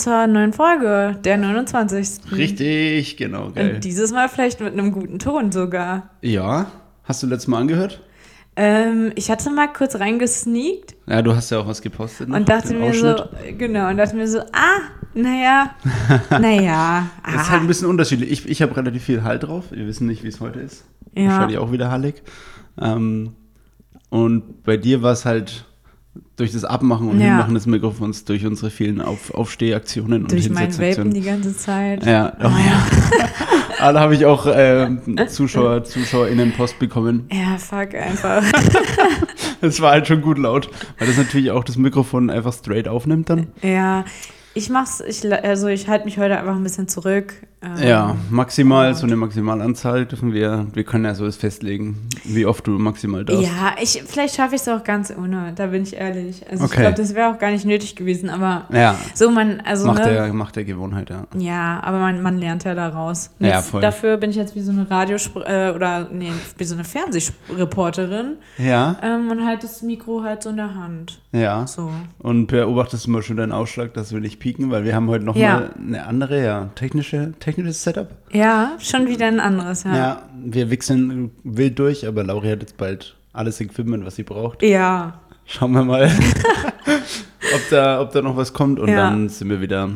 zur, neuen Folge, der 29. Richtig, genau, geil. Und dieses Mal vielleicht mit einem guten Ton sogar. Ja, hast du letztes Mal angehört? Ähm, ich hatte mal kurz reingesneakt Ja, du hast ja auch was gepostet. noch, und dachte mir so, Ausschnitt. genau, und dachte mir so, ah, naja, naja, Das ist halt ah, ein bisschen unterschiedlich. Ich, ich habe relativ viel Halt drauf. Wir wissen nicht, wie es heute ist. Ja. Wahrscheinlich auch wieder hallig. Ähm, und bei dir war es halt durch das Abmachen und Ja. Hinmachen des Mikrofons, durch unsere vielen Auf Aufstehaktionen und durch mein Vapen die ganze Zeit. Ja, oh, ja. Ah, da habe ich auch äh, Zuschauer, ZuschauerInnen Post bekommen. Ja, fuck einfach. Das war halt schon gut laut, weil das natürlich auch das Mikrofon einfach straight aufnimmt dann. ja, ich mach's, ich, also ich halte mich heute einfach ein bisschen zurück. Ähm, Ja, maximal, so eine Maximalanzahl dürfen wir, wir können ja so das festlegen, wie oft du maximal darfst. Ja, ich, vielleicht schaffe ich es auch ganz ohne, da bin ich ehrlich. Also ich Okay. glaube, das wäre auch gar nicht nötig gewesen, aber Ja, so man, also macht, ne, der, macht der Gewohnheit, ja. ja, aber man, man lernt ja daraus. Ja, Jetzt, voll. Dafür bin ich jetzt wie so eine Radiosp äh, oder nee, wie so eine Fernsehreporterin Ja, ähm, und halt das Mikro halt so in der Hand. ja. So. Und beobachtest du mal schon deinen Ausschlag, dass wir nicht pieken, weil wir haben heute nochmal Ja. mal eine andere, ja, technische, technisches Setup. Ja, schon wieder ein anderes, Ja. ja. wir wechseln wild durch, aber Lauri hat jetzt bald alles Equipment, was sie braucht. Ja, Schauen wir mal, ob, da, ob da noch was kommt und Ja. dann sind wir wieder,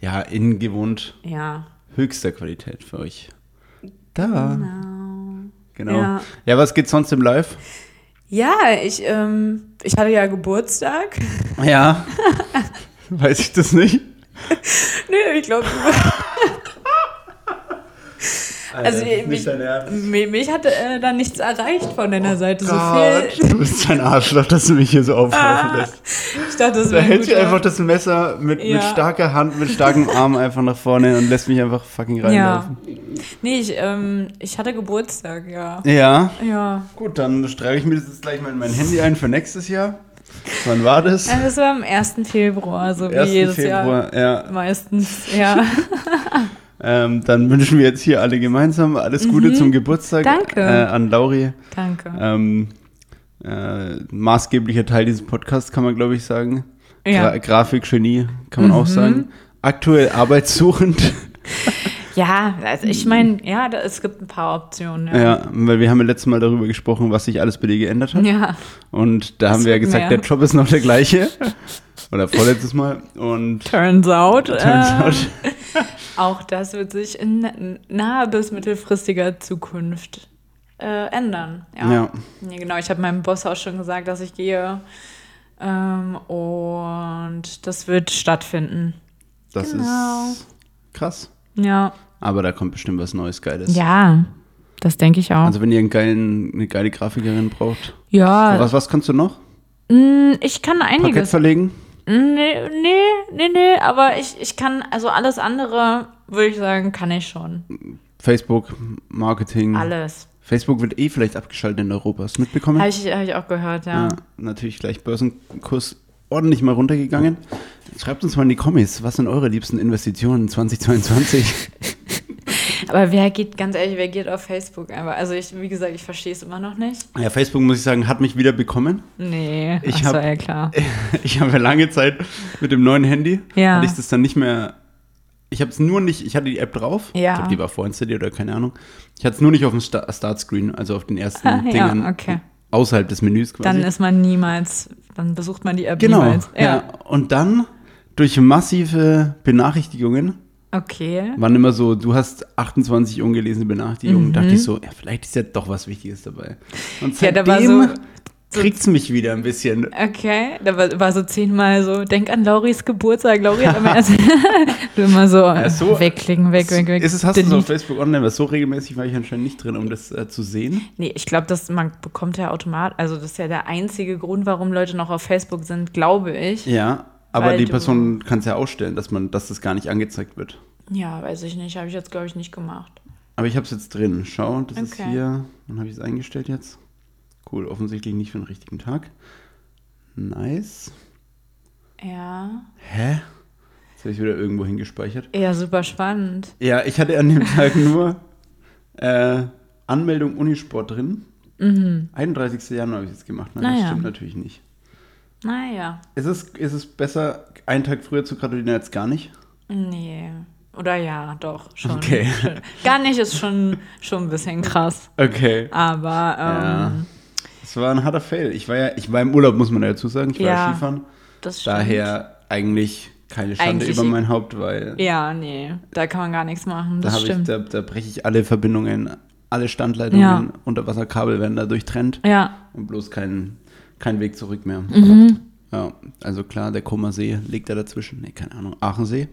ja, in gewohnt ja. höchster Qualität für euch. Da. Genau. Genau. Ja. Ja. was geht sonst im Live? Ja, ich, ähm, ich hatte ja Geburtstag. Ja. Weiß ich das nicht? Nö, ich glaube, Also, mich- dein Ernst. mich, hat äh, da nichts erreicht von deiner Seite. So Gott, viel. du bist ein Arschloch, dass du mich hier so auflaufen lässt. Ich dachte, das Da hält guter- einfach das Messer mit, mit Ja. starker Hand, mit starkem Arm einfach nach vorne und lässt mich einfach fucking Ja. reinlaufen. Nee, ich, ähm, ich hatte Geburtstag, ja. Ja. Ja. Gut, dann streiche ich mir das jetzt gleich mal in mein Handy ein für nächstes Jahr. Wann war das? Ja, Das war am 1. Februar, so wie 1. jedes Februar, ja. Jahr. Meistens, ja. Ähm, dann wünschen wir jetzt hier alle gemeinsam alles Gute zum Geburtstag Mhm. Danke. Äh, an Lauri. Danke. Ähm, äh, maßgeblicher Teil dieses Podcasts, kann man glaube ich sagen. Ja. Gra Grafikgenie, kann man auch Mhm. sagen. Aktuell arbeitssuchend. Ja, also ich meine, ja, da, es gibt ein paar Optionen. Ja. ja, weil wir haben ja letztes Mal darüber gesprochen, was sich alles bei dir geändert hat. Ja. Und da Es haben wir ja gesagt, mehr. der Job ist noch der gleiche. Oder vorletztes Mal. Und Turns out. turns äh, out. Auch das wird sich in naher bis mittelfristiger Zukunft äh, ändern. Ja. Ja. Genau. Ich habe meinem Boss auch schon gesagt, dass ich gehe. Ähm, und das wird stattfinden. Das Genau. ist krass. Ja. Aber da kommt bestimmt was Neues, Geiles. Ja, das denke ich auch. Also wenn ihr einen geilen, eine geile Grafikerin braucht. ja, Was, was kannst du noch? mh, ich kann Parkett einiges. verlegen? Nee, nee, nee, nee, aber ich, ich kann, also alles andere, würde ich sagen, kann ich schon. Facebook, Marketing. Alles. Facebook wird eh vielleicht abgeschaltet in Europa. Hast du mitbekommen? Habe ich, hab ich auch gehört, ja. Ja, natürlich gleich Börsenkurs ordentlich mal runtergegangen. Schreibt uns mal in die Kommis, was sind eure liebsten Investitionen 2022? Aber wer geht, ganz ehrlich, wer geht auf Facebook einfach? Also ich, wie gesagt, ich verstehe es immer noch nicht. ja, Facebook, muss ich sagen, hat mich wieder bekommen. Nee, Ich ach hab- ja klar. Ich habe ja lange Zeit mit dem neuen Handy, Ja. hatte ich das dann nicht mehr. Ich habe es nur nicht, ich hatte die App drauf. Ja. Ich glaube, die war vorinstalliert oder keine Ahnung. Ich hatte es nur nicht auf dem Sta- Startscreen, also auf den ersten Ah, ja, Dingern okay. außerhalb des Menüs quasi. Dann ist man niemals, dann besucht man die App genau. niemals. Ja. Und dann durch massive Benachrichtigungen Okay. waren immer so, du hast 28 ungelesene Benachrichtigungen. Mhm. Dachte ich so, ja, vielleicht ist ja doch was Wichtiges dabei. Und Ja, seitdem so- so- kriegt's mich wieder ein bisschen. Okay, da war, war so zehnmal so, denk an Lauris Geburtstag. Lauri hat immer erst du immer so, so- wegklicken, weg, weg, weg. Ist es, hast du es auf. Facebook online, weil so regelmäßig war ich anscheinend nicht drin, um das äh, zu sehen. Nee, ich glaube, dass man bekommt ja automatisch, also das ist ja der einzige Grund, warum Leute noch auf Facebook sind, glaube ich. Ja, aber Weil die Person kann es ja ausstellen, dass man, dass das gar nicht angezeigt wird. Ja, weiß ich nicht, habe ich jetzt, glaube ich, nicht gemacht. Aber ich habe es jetzt drin. Schau, das ist Okay. hier. Wann habe ich es eingestellt jetzt? Cool, offensichtlich nicht für den richtigen Tag. Nice. Ja. Hä? Jetzt habe ich wieder irgendwo hingespeichert. Ja, super spannend. Ja, ich hatte an dem Tag nur äh, Anmeldung Unisport drin. Mhm. 31. Januar habe ich jetzt gemacht. Nein, das Naja. stimmt natürlich nicht. Naja. Ist es, ist es besser, einen Tag früher zu gratulieren als gar nicht? Nee. Oder ja, doch, schon. Okay. Schon. Gar nicht ist schon, schon ein bisschen krass. Okay. Aber Ja. ähm, Es war ein harter Fail. Ich war ja, ich war im Urlaub, muss man ja dazu sagen. Ich war ja. Skifahren. das stimmt. Daher eigentlich keine Schande Eigentlich- über mein Haupt, weil Ja, nee, da kann man gar nichts machen. da, Das ich, stimmt. da, da breche ich alle Verbindungen, alle Standleitungen, Ja. Unterwasserkabel werden da durchtrennt ja. und bloß kein, kein Weg zurück mehr. Mhm. Ja, also klar, der Kummer See liegt da dazwischen. Nee, keine Ahnung, Aachensee.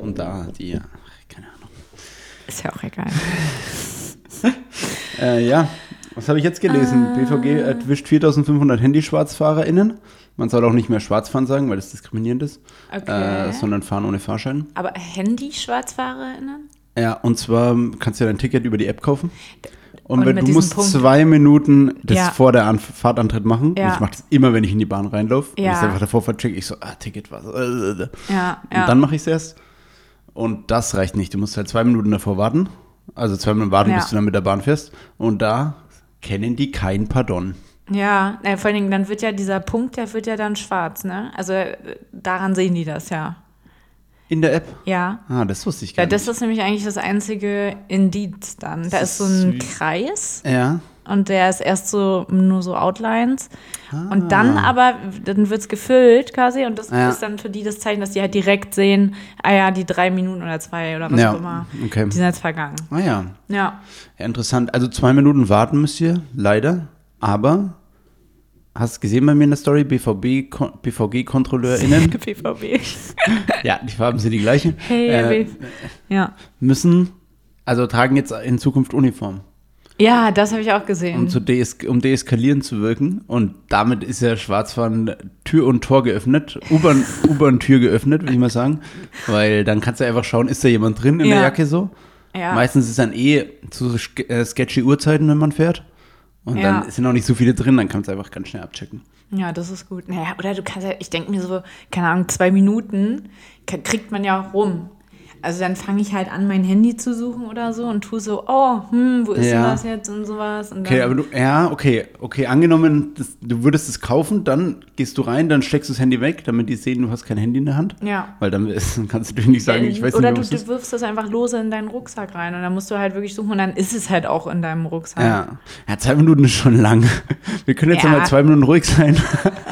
Und da die, keine Ahnung. Ist ja auch egal. Äh, ja, was habe ich jetzt gelesen? Ah. BVG erwischt 4500 HandyschwarzfahrerInnen. Man soll auch nicht mehr Schwarzfahren sagen, weil das diskriminierend ist, Okay. äh, sondern fahren ohne Fahrschein. Aber Handy-SchwarzfahrerInnen? Ja, und zwar kannst du ja dein Ticket über die App kaufen. Und, Und du musst Punkt- zwei Minuten das Ja. vor der An Fahrtantritt machen. Ja. Und ich mache das immer, wenn ich in die Bahn reinlaufe. Und Ja. ich einfach davor verchecke, ich so, ah, Ticket was. Und Ja, ja. dann mache ich es erst. Und das reicht nicht. Du musst halt zwei Minuten davor warten. Also zwei Minuten warten, bis du dann mit der Bahn fährst. Und da kennen die kein Pardon. ja, äh, vor allen Dingen, dann wird ja dieser Punkt, der wird ja dann schwarz, ne? Also äh, daran sehen die das ja. In der App? Ja. Ah, das wusste ich gar Ja, das nicht. ist nämlich eigentlich das einzige Indiz dann. Da Das ist so ist ein süß. Kreis Ja. und der ist erst so nur so Outlines. Ah. Und dann aber, dann wird es gefüllt quasi und das Ja. ist dann für die das Zeichen, dass die halt direkt sehen, ah ja, die drei Minuten oder zwei oder was Ja, auch immer, okay. die sind jetzt vergangen. Ah ja. Ja. ja. Interessant. Also zwei Minuten warten müsst ihr, leider. Aber hast gesehen bei mir in der Story, BVB, Kon- BVG-KontrolleurInnen, PVB. ja, die Farben sind die gleichen, Hey, äh, ja. müssen, also tragen jetzt in Zukunft Uniform. Ja, das habe ich auch gesehen. um, zu dees um deeskalieren zu wirken. Und damit ist ja Schwarzfahren Tür und Tor geöffnet, U-Bahn- U-Bahn-Tür geöffnet, würde ich mal sagen. Weil dann kannst du einfach schauen, ist da jemand drin in Ja. der Jacke so. ja. Meistens ist dann eh zu äh, sketchy Uhrzeiten, wenn man fährt. Und Ja. dann sind auch nicht so viele drin, dann kannst du einfach ganz schnell abchecken. Ja, das ist gut. Naja, oder du kannst ja, ich denke mir so, keine Ahnung, zwei Minuten kriegt man ja auch rum. Also dann fange ich halt an, mein Handy zu suchen oder so und tue so, oh, hm, wo ist Ja. denn das jetzt und sowas. Und Okay, aber du, ja, okay, okay, angenommen, das, du würdest es kaufen, dann gehst du rein, dann steckst du das Handy weg, damit die sehen, du hast kein Handy in der Hand. ja. Weil dann ist, kannst du natürlich nicht sagen, ich weiß oder nicht, du, was du das wirfst das einfach lose in deinen Rucksack rein und dann musst du halt wirklich suchen und dann ist es halt auch in deinem Rucksack. Ja. ja, zwei Minuten ist schon lang. Wir können jetzt Ja. mal zwei Minuten ruhig sein.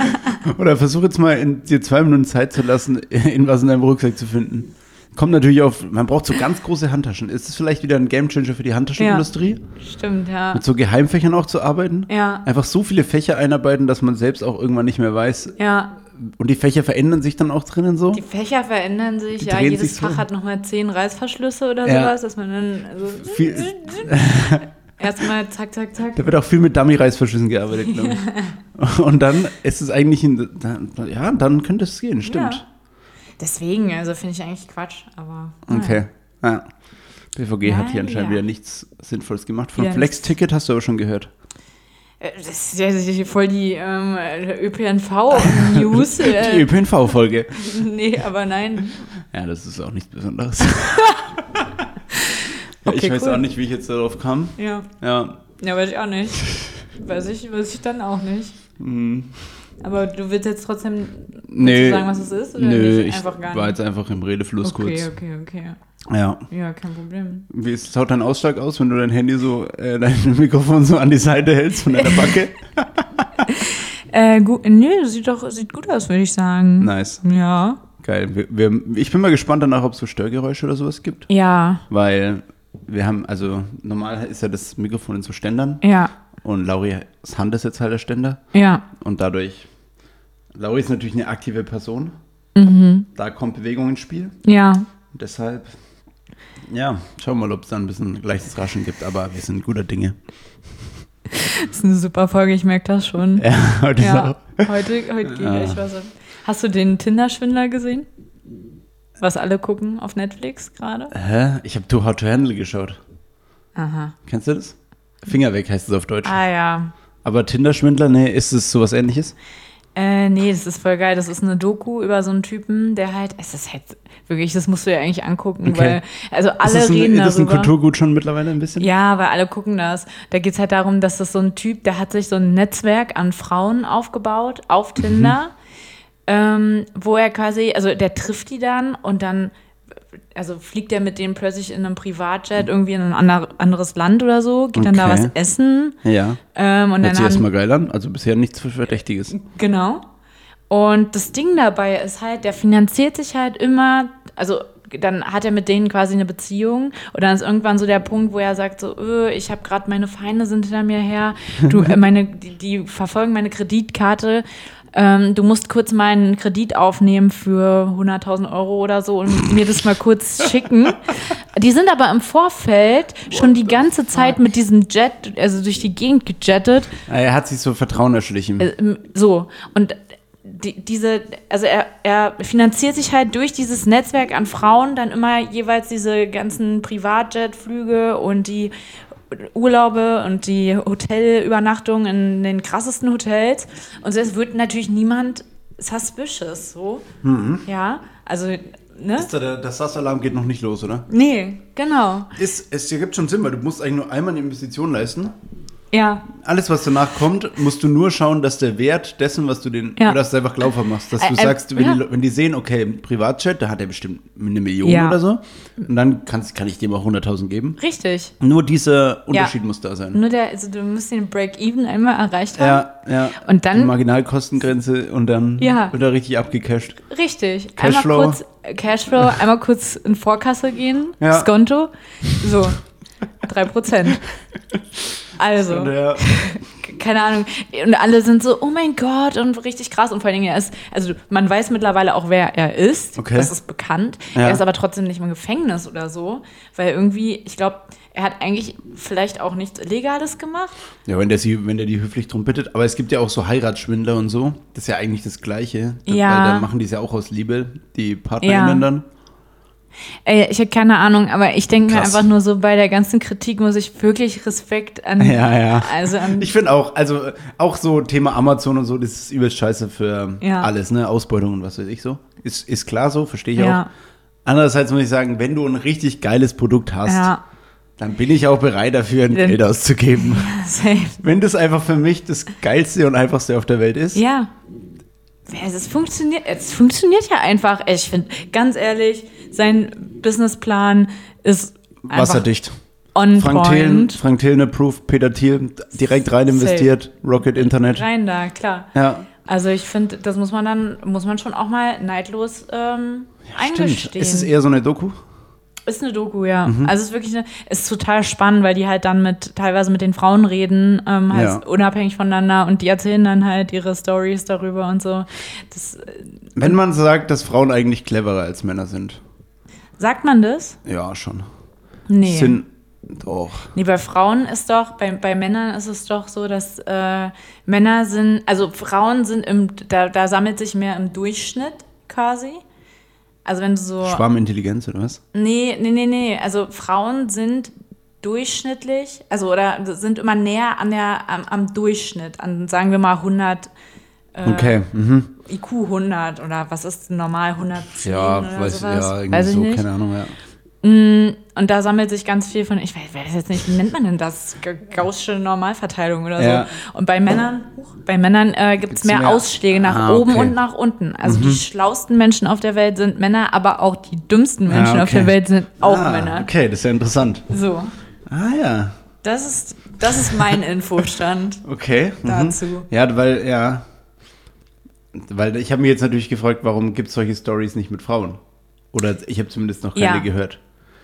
Oder versuch jetzt mal in dir zwei Minuten Zeit zu lassen, in was in deinem Rucksack zu finden. Kommt natürlich auf, man braucht so ganz große Handtaschen. Ist das vielleicht wieder ein Gamechanger für die Handtaschenindustrie? Stimmt, ja. Mit so Geheimfächern auch zu arbeiten? Ja. Einfach so viele Fächer einarbeiten, dass man selbst auch irgendwann nicht mehr weiß. Ja, Und die Fächer verändern sich dann auch drinnen so? die Fächer verändern sich, Die ja, jedes sich so. Fach hat nochmal zehn Reißverschlüsse oder Ja. sowas, dass man dann also Viel, erstmal zack, zack, zack. da wird auch viel mit Dummy-Reißverschlüssen gearbeitet, glaube ich. Und dann ist es eigentlich, ein, dann, ja, dann könnte es gehen, stimmt. Ja. Deswegen, also finde ich eigentlich Quatsch, aber. naja. Okay. Ja. BVG hat hier anscheinend ja. wieder nichts Sinnvolles gemacht. Von Flex-Ticket hast du aber schon gehört. Äh, Das ist ja sicher voll die ähm, ÖPNV-News. Die äh, ÖPNV-Folge. nee, aber nein. Ja, das ist auch nichts Besonderes. ja, ich Okay, weiß cool. auch nicht, wie ich jetzt darauf kam. Ja. Ja. ja, weiß ich auch nicht. Weiß ich, weiß ich dann auch nicht. hm, Aber du willst jetzt trotzdem du sagen, was es ist? Oder Nö, nicht? ich gar war nicht. jetzt einfach im Redefluss okay, kurz. okay, okay. Ja. Ja, kein Problem. Wie ist, schaut dein Ausschlag aus, wenn du dein Handy so, äh, dein Mikrofon so an die Seite hältst von deiner Backe? Äh, gut, nö, sieht doch sieht gut aus, würde ich sagen. nice. Ja. Geil. Wir, wir, ich bin mal gespannt danach, ob es so Störgeräusche oder sowas gibt. Ja, Weil wir haben, also normal ist ja das Mikrofon in so Ständern ja, und Lauri's Hand ist jetzt halt der Ständer ja. und dadurch, Lauri ist natürlich eine aktive Person, Mhm. da kommt Bewegung ins Spiel Ja. und deshalb, ja, schauen wir mal, ob es da ein bisschen leichtes Raschen gibt, aber wir sind guter Dinge. Das ist eine super Folge, ich merke das schon. Ja, heute Ja, auch, heute, heute geht Ja. echt was ab. Hast du den Tinder-Schwindler gesehen? Was alle gucken auf Netflix gerade? hä? Ich habe Too Hot to Handle geschaut. Aha. Kennst du das? Finger weg heißt es auf Deutsch. Ah ja. Aber Tinder-Schwindler, nee, ist es sowas ähnliches? Äh, nee, das ist voll geil. Das ist eine Doku über so einen Typen, der halt, es ist halt wirklich, das musst du ja eigentlich angucken, Okay. weil, also alle ist das ein, reden ist das ein darüber. Kulturgut schon mittlerweile ein bisschen? Ja, weil alle gucken das. Da geht es halt darum, dass das so ein Typ, der hat sich so ein Netzwerk an Frauen aufgebaut auf Tinder. ähm, wo er quasi, also der trifft die dann und dann, also fliegt er mit denen plötzlich in einem Privatjet irgendwie in ein ander, anderes Land oder so, geht dann da was essen. Ja. Ähm, und Hört dann sich erstmal geil an. Also bisher nichts Verdächtiges. Genau. Und das Ding dabei ist halt, der finanziert sich halt immer, also dann hat er mit denen quasi eine Beziehung und dann ist irgendwann so der Punkt, wo er sagt so, öh, ich habe gerade meine Feinde sind hinter mir her, du, äh, meine, die, die verfolgen meine Kreditkarte, ähm, du musst kurz meinen Kredit aufnehmen für 100.000 Euro oder so und mir das mal kurz schicken. Die sind aber im Vorfeld schon die ganze Zeit mit diesem Jet, also durch die Gegend gejettet Ah, Er hat sich so Vertrauen erschlichen. ähm, so, und die, diese, also er, er finanziert sich halt durch dieses Netzwerk an Frauen dann immer jeweils diese ganzen Privatjetflüge und die Urlaube und die Hotelübernachtungen in den krassesten Hotels. Und es wird natürlich niemand suspicious, so. Ja, also, ne? Ist da der, der SAS-Alarm geht noch nicht los, oder? Nee, genau. Ist, es gibt schon Sinn, weil du musst eigentlich nur einmal eine Investition leisten. Ja, Alles, was danach kommt, musst du nur schauen, dass der Wert dessen, was du den, Ja. dass du einfach glaubhaft machst. Dass du äh, sagst, wenn, ja. die, wenn die sehen, okay, Privatjet, da hat er bestimmt eine Million Ja. oder so. Und dann kannst, kann ich dem auch 100.000 geben. richtig. Nur dieser Unterschied muss da sein. Nur der, also du musst den Break-Even einmal erreicht haben. Ja, ja. Und dann- Die Marginalkostengrenze und dann Ja. wird er richtig abgecasht. Richtig. Cashflow. Einmal kurz äh, Cashflow, einmal kurz in Vorkasse gehen, Ja. Skonto. So, 3%. Also, der, keine Ahnung. Und alle sind so, oh mein Gott, und richtig krass. Und vor allen Dingen, er ist, also man weiß mittlerweile auch, wer er ist. Okay. Das ist bekannt. Ja. Er ist aber trotzdem nicht im Gefängnis oder so. Weil irgendwie, ich glaube, er hat eigentlich vielleicht auch nichts Illegales gemacht. ja, wenn der, sie, wenn der die höflich drum bittet. Aber es gibt ja auch so Heiratsschwindler und so. Das ist ja eigentlich das Gleiche. Ja. Weil da machen die es ja auch aus Liebe, die PartnerInnen Ja. dann. Ey, ich habe keine Ahnung, aber ich denke mir einfach nur so, bei der ganzen Kritik muss ich wirklich Respekt an, Ja, ja. also an Ich finde auch, also auch so Thema Amazon und so, das ist übelst scheiße für Ja. alles, ne? Ausbeutung und was weiß ich so. Ist, ist klar so, verstehe ich Ja. auch. Andererseits muss ich sagen, wenn du ein richtig geiles Produkt hast, Ja, dann bin ich auch bereit dafür, ein Geld auszugeben. safe. wenn das einfach für mich das geilste und einfachste auf der Welt ist. Ja. Ja, Es funktioniert, es funktioniert ja einfach. Ich finde, ganz ehrlich, sein Businessplan ist Wasserdicht. on Frank Thelen, point. Frank Thelen approved, Peter Thiel direkt rein investiert, Rocket Internet. Rein da, klar. Ja, Also ich finde, das muss man dann, muss man schon auch mal neidlos ähm, eingestehen. stimmt. Ist es eher so eine Doku? Ist eine Doku, ja. Mhm. Also es ist wirklich eine, ist total spannend, weil die halt dann mit teilweise mit den Frauen reden, ähm, halt Ja. unabhängig voneinander und die erzählen dann halt ihre Stories darüber und so. Das äh, Wenn man sagt, dass Frauen eigentlich cleverer als Männer sind. Sagt man das? Ja, schon. Nee. Sind doch. Nee, bei Frauen ist doch, bei, bei Männern ist es doch so, dass äh, Männer sind, also Frauen sind im, da, da sammelt sich mehr im Durchschnitt quasi. Also wenn du so. Schwarmintelligenz oder was? Nee, nee, nee, nee. Also Frauen sind durchschnittlich, also oder sind immer näher an der, am, am Durchschnitt, an sagen wir mal 100, äh, Okay. Mhm. IQ 100 oder was ist normal 110 Ja, oder weiß, sowas? ja, irgendwie weiß ich so, nicht. keine Ahnung, ja. Mm, Und da sammelt sich ganz viel von, ich weiß, weiß jetzt nicht, wie nennt man denn das? Ga- Gaußsche Normalverteilung oder Ja. so. Und bei Männern, bei Männern äh, gibt es Gibt's mehr, mehr? Ausschläge nach Ah, oben okay. Mhm. und nach unten. Also die schlausten Menschen auf der Welt sind Männer, aber auch die dümmsten Menschen Ah, auf der okay. Welt sind auch ah, Männer. Okay, das ist ja interessant. So, Ah ja, das ist, das ist mein Infostand okay. Mhm. dazu. Ja, weil, ja. Weil ich habe mir jetzt natürlich gefragt, warum gibt es solche Stories nicht mit Frauen? Oder ich habe zumindest noch keine Ja. gehört.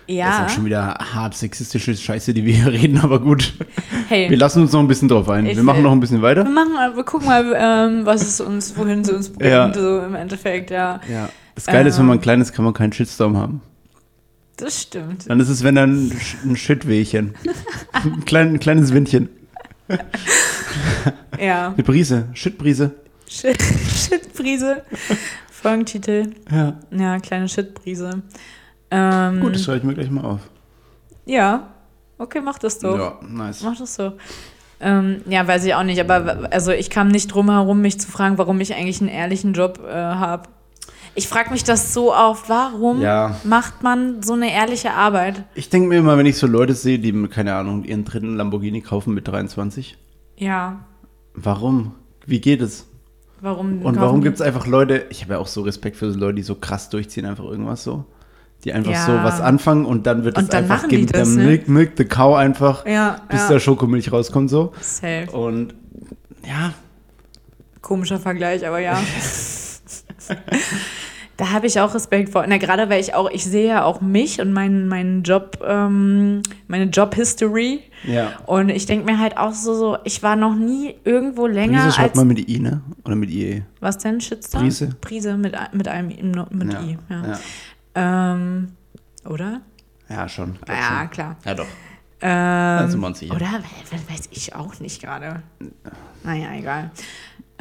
Das ist Ja, auch schon wieder hart sexistische Scheiße, die wir hier reden, aber gut. Wir hey. lassen uns noch ein bisschen drauf ein. Ich wir machen noch ein bisschen weiter. Wir machen wir gucken mal, ähm, was es uns, wohin sie uns bringt, Ja. so im Endeffekt, ja. Ja. Das Geile ist, wenn Ähm. man klein ist, kann man keinen Shitstorm haben. Das stimmt. Dann ist es, wenn dann ein, ein Shitwehchen. ein, klein, ein kleines Windchen. Ja. Eine Brise. Shitbrise. Shit, Shitbrise. Folgentitel. Ja. Ja, kleine Shitbrise. Ähm, Gut, das schreibe ich mir gleich mal auf. ja. Okay, mach das doch. Ja, nice. Mach das so. Ähm, ja, weiß ich auch nicht, aber also ich kam nicht drum herum, mich zu fragen, warum ich eigentlich einen ehrlichen Job äh, habe. Ich frage mich das so oft, warum Ja. macht man so eine ehrliche Arbeit? Ich denke mir immer, wenn ich so Leute sehe, die, keine Ahnung, ihren dritten Lamborghini kaufen mit 23. Ja. Warum? Wie geht es? Warum Und warum gibt es einfach Leute, ich habe ja auch so Respekt für so Leute, die so krass durchziehen, einfach irgendwas so. Die einfach Ja. so was anfangen und dann wird es einfach gibt das, der ne? Milk, Milk the Cow einfach, Ja, bis ja. der Schokomilch rauskommt so. Safe. Und ja, Komischer Vergleich, aber ja. da habe ich auch Respekt vor. Na, gerade weil ich auch, ich sehe ja auch mich und meinen meinen Job, ähm, meine Job-History. ja. Und ich denke mir halt auch so, so, ich war noch nie irgendwo länger Prise schreibt als. man mit I, ne? Oder mit IE? was denn? Shitstorm? Prise. Prise mit, mit einem I- mit ja. I. Ja. Ja. Ähm, oder? ja, schon. Ja, schon. klar. Ja, doch. Ähm, wir uns sicher. Oder? We- we- Weiß ich auch nicht gerade. Naja, egal.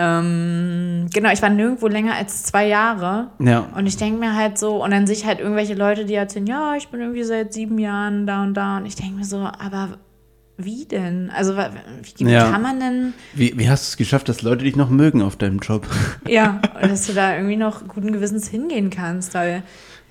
Ähm, genau, ich war nirgendwo länger als zwei Jahre. Ja. Und ich denke mir halt so, und dann sehe ich halt irgendwelche Leute, die erzählen, ja, ich bin irgendwie seit sieben Jahren da und da. Und ich denke mir so, aber wie denn? Also, wie, wie Ja. kann man denn, Wie, wie hast du es geschafft, dass Leute dich noch mögen auf deinem Job? ja, dass du da irgendwie noch guten Gewissens hingehen kannst? Weil,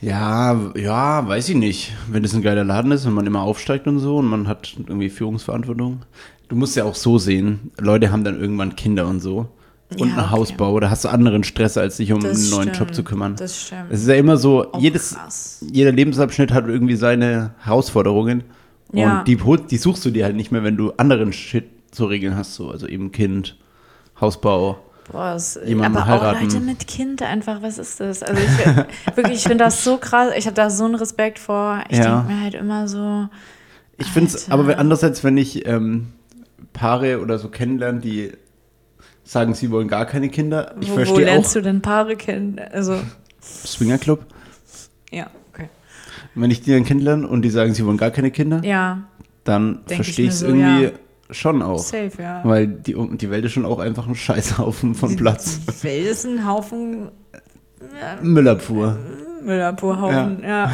Ja, ja, weiß ich nicht. Wenn das ein geiler Laden ist und man immer aufsteigt und so und man hat irgendwie Führungsverantwortung. Du musst ja auch so sehen, Leute haben dann irgendwann Kinder und so. Und Ja, einen okay. Hausbau, da hast du anderen Stress, als dich um Das einen neuen stimmt, Job zu kümmern. das stimmt. Es ist ja immer so, Oh, jedes, krass. jeder Lebensabschnitt hat irgendwie seine Herausforderungen. Ja. Und die, die suchst du dir halt nicht mehr, wenn du anderen Shit zu regeln hast, so. Also eben Kind, Hausbau. Boah, Jemanden aber heiraten. auch Leute mit Kind einfach, was ist das? Also ich wirklich, ich finde das so krass, ich habe da so einen Respekt vor. Ich Ja. denke mir halt immer so, Ich finde es, aber andererseits, wenn ich ähm, Paare oder so kennenlerne, die sagen, sie wollen gar keine Kinder, ich wo, wo verstehe lernst auch du denn Paare kennen? Also, Swinger Club. ja, okay. Wenn ich die dann kennenlerne und die sagen, sie wollen gar keine Kinder, Ja, dann verstehe ich es so, irgendwie ja. schon auch. safe, ja. Weil die, die Welt ist schon auch einfach ein Scheißhaufen von Platz. Die Welt ist ein Haufen Müllabfuhr. Müllabfuhrhaufen, ja.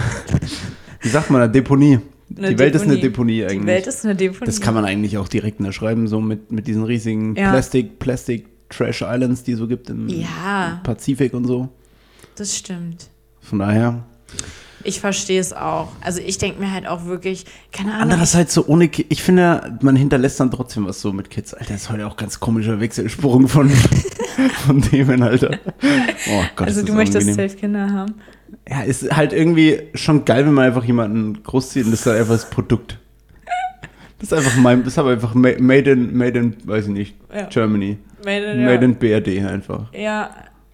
Wie sagt man da? Deponie. Die Welt ist eine Deponie. Deponie eigentlich. Die Welt ist eine Deponie. das kann man eigentlich auch direkt unterschreiben, so mit, mit diesen riesigen Ja. Plastik, Plastic Trash Islands, die es so gibt im Ja. Pazifik und so. Das stimmt. Von daher. Ich verstehe es auch. Also ich denke mir halt auch wirklich, keine Ahnung. Andererseits so ohne Ki Ich finde, man hinterlässt dann trotzdem was so mit Kids. Alter, das ist heute auch ganz komischer Wechselsprung von, von Themen, Alter. Oh Gott, also du möchtest safe Kinder haben. Ja, ist halt irgendwie schon geil, wenn man einfach jemanden großzieht und das ist dann einfach das Produkt. Das ist einfach mein, das ist aber einfach ma- made in, made in, weiß ich nicht, Ja. Germany. Made, Made in BRD einfach. Ja,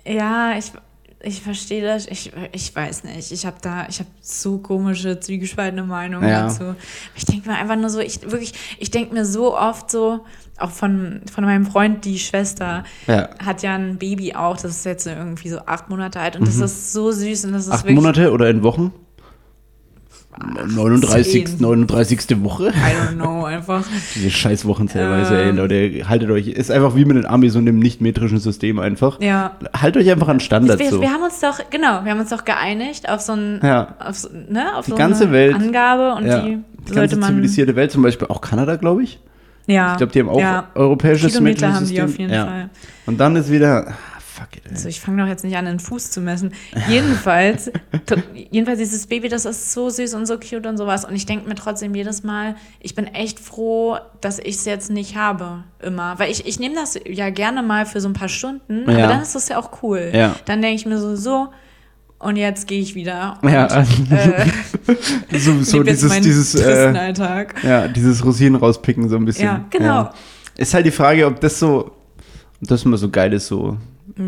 ja, ich, ich verstehe das. Ich, ich weiß nicht. Ich habe da, ich habe so komische, zwiegespaltene Meinungen Ja. dazu. Ich denke mir einfach nur so, ich wirklich, ich denke mir so oft so, auch von, von meinem Freund, die Schwester, Ja. hat ja ein Baby auch, das ist jetzt irgendwie so acht Monate alt und das ist so süß und das ist Mhm. Acht wirklich. Monate oder in Wochen? 39. zehn. 39. Woche? I don't know, einfach. Diese scheiß Wochenzählweise, ey, Ähm. Leute. Haltet euch, ist einfach wie mit den Amis und dem nicht-metrischen System einfach. Ja. Haltet euch einfach an Standard Wir, so. wir haben uns doch, genau, wir haben uns doch geeinigt auf so ein, Ja. auf, ne, auf Die so ganze eine Welt. Angabe und ja. die, Die ganze zivilisierte Welt, zum Beispiel auch Kanada, glaube ich. Ja. Ich glaube, die haben auch ja. europäisches Kilometer haben die System. auf jeden ja. Fall. Und dann ist wieder, fuck it, ey. Also ich fange doch jetzt nicht an, den Fuß zu messen. Jedenfalls, jedenfalls dieses Baby, das ist so süß und so cute und sowas. Und ich denke mir trotzdem jedes Mal, ich bin echt froh, dass ich es jetzt nicht habe, immer. Weil ich, ich nehme das ja gerne mal für so ein paar Stunden, aber Ja. dann ist das ja auch cool. Ja. Dann denke ich mir so, so, und jetzt gehe ich wieder. Und, Ja, äh, so, so dieses, dieses, äh, ja, dieses Rosinen rauspicken so ein bisschen. Ja, genau. Ist halt die Frage, ob das so, ob das immer so geil ist, so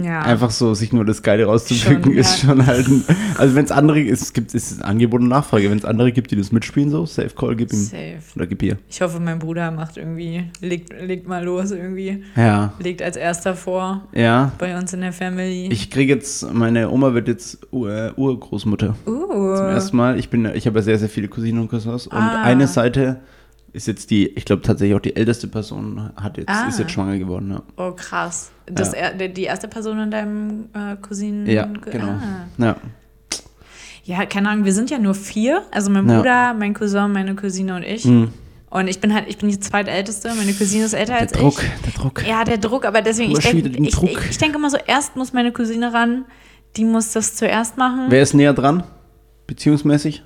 Ja. einfach so sich nur das Geile rauszupicken, ist schon halt ein, also wenn es andere, es gibt, ist es Angebot und Nachfrage, wenn es andere gibt, die das mitspielen, so, Safe Call, gib ihm, Safe. oder gib ihr. Ich hoffe, mein Bruder macht irgendwie, legt, legt mal los irgendwie, Ja, legt als erster vor ja. bei uns in der Family. Ich kriege jetzt, meine Oma wird jetzt Ur, Urgroßmutter. uh. Zum ersten Mal. Ich bin, ich habe ja sehr, sehr viele Cousinen und Cousins. Und Ah. eine Seite ist jetzt die, ich glaube tatsächlich auch die älteste Person, hat jetzt, Ah. ist jetzt schwanger geworden. Ja, Oh, krass. Das Ja. er, der- die erste Person in deinem äh, Cousinen. ja genau. Ah. Ja. Ja, keine Ahnung, wir sind ja nur vier. Also mein Ja. Bruder, mein Cousin, meine Cousine und ich. Mhm. Und ich bin halt, ich bin die zweitälteste. Meine Cousine ist älter Der als Druck, ich. der Druck. Ja, der Druck, aber deswegen, ich hast wieder denke den ich, Druck. ich, ich denke immer so, erst muss meine Cousine ran, die muss das zuerst machen. Wer ist näher dran? Beziehungsmäßig?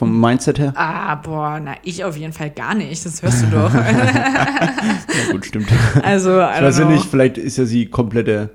Vom Mindset her? Ah, boah, na, ich auf jeden Fall gar nicht, das hörst du doch. Ja, gut, stimmt. also, Ich weiß ja nicht, vielleicht ist ja sie komplette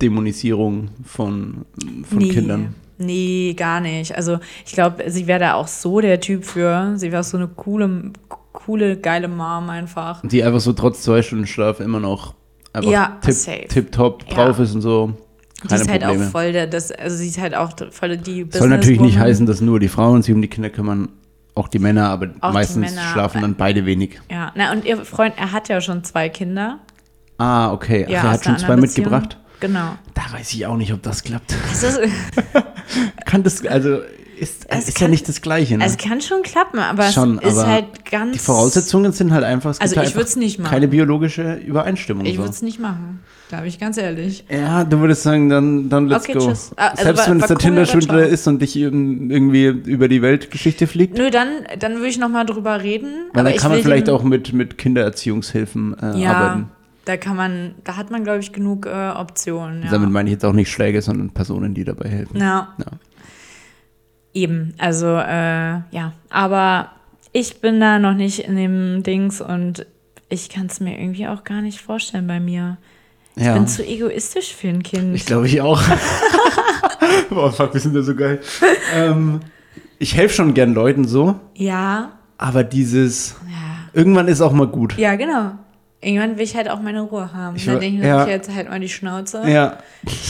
Dämonisierung von, von nee. Kindern. Nee, gar nicht. Also ich glaube, sie wäre da auch so der Typ für. Sie wäre so eine coole, coole, geile Mom einfach. Die einfach so trotz zwei Stunden Schlaf immer noch einfach Ja, tip, safe. tip top Ja. drauf ist und so. Die Keine ist halt Probleme. auch voll der, das, also sie ist halt auch voll die Soll natürlich nicht heißen, dass nur die Frauen sich um die Kinder kümmern, auch die Männer, aber Auch die meistens Männer. schlafen dann beide wenig. Ja, na und ihr Freund, er hat ja schon zwei Kinder. Ah, okay. Ach, Ja, er hat schon zwei Beziehung. mitgebracht. Genau. Da weiß ich auch nicht, ob das klappt. Das ist, Kann das, also ist, Es ist ja kann- nicht das Gleiche, ne? es kann schon klappen, aber Schon, es ist aber halt ganz. die Voraussetzungen sind halt einfach, es Also ich halt würd's nicht machen. keine biologische Übereinstimmung. Ich so. würde es nicht machen. Da bin ich ganz ehrlich. Ja, du würdest sagen, dann, dann let's Okay, go. tschüss. Also Selbst war- wenn es der cool, Tinder-Schwindler ist und dich irgendwie über die Weltgeschichte fliegt. Nö, dann, dann würde ich noch mal drüber reden. Weil aber dann kann man vielleicht auch mit, mit Kindererziehungshilfen äh, Ja, arbeiten. da kann man, da hat man, glaube ich, genug äh, Optionen. Ja. Damit meine ich jetzt auch nicht Schläge, sondern Personen, die dabei helfen. Ja. Ja. Eben, also äh, ja, aber ich bin da noch nicht in dem Dings und ich kann es mir irgendwie auch gar nicht vorstellen bei mir. Ich Ja. bin zu egoistisch für ein Kind. Ich glaube, ich auch. Boah, fuck, wir sind da so geil. ähm, ich helfe schon gern Leuten so, ja, aber dieses, ja, irgendwann ist auch mal gut. ja, genau. Irgendwann will ich halt auch meine Ruhe haben. Ich Dann denke ich mir, ja. ich jetzt halt mal die Schnauze Ja,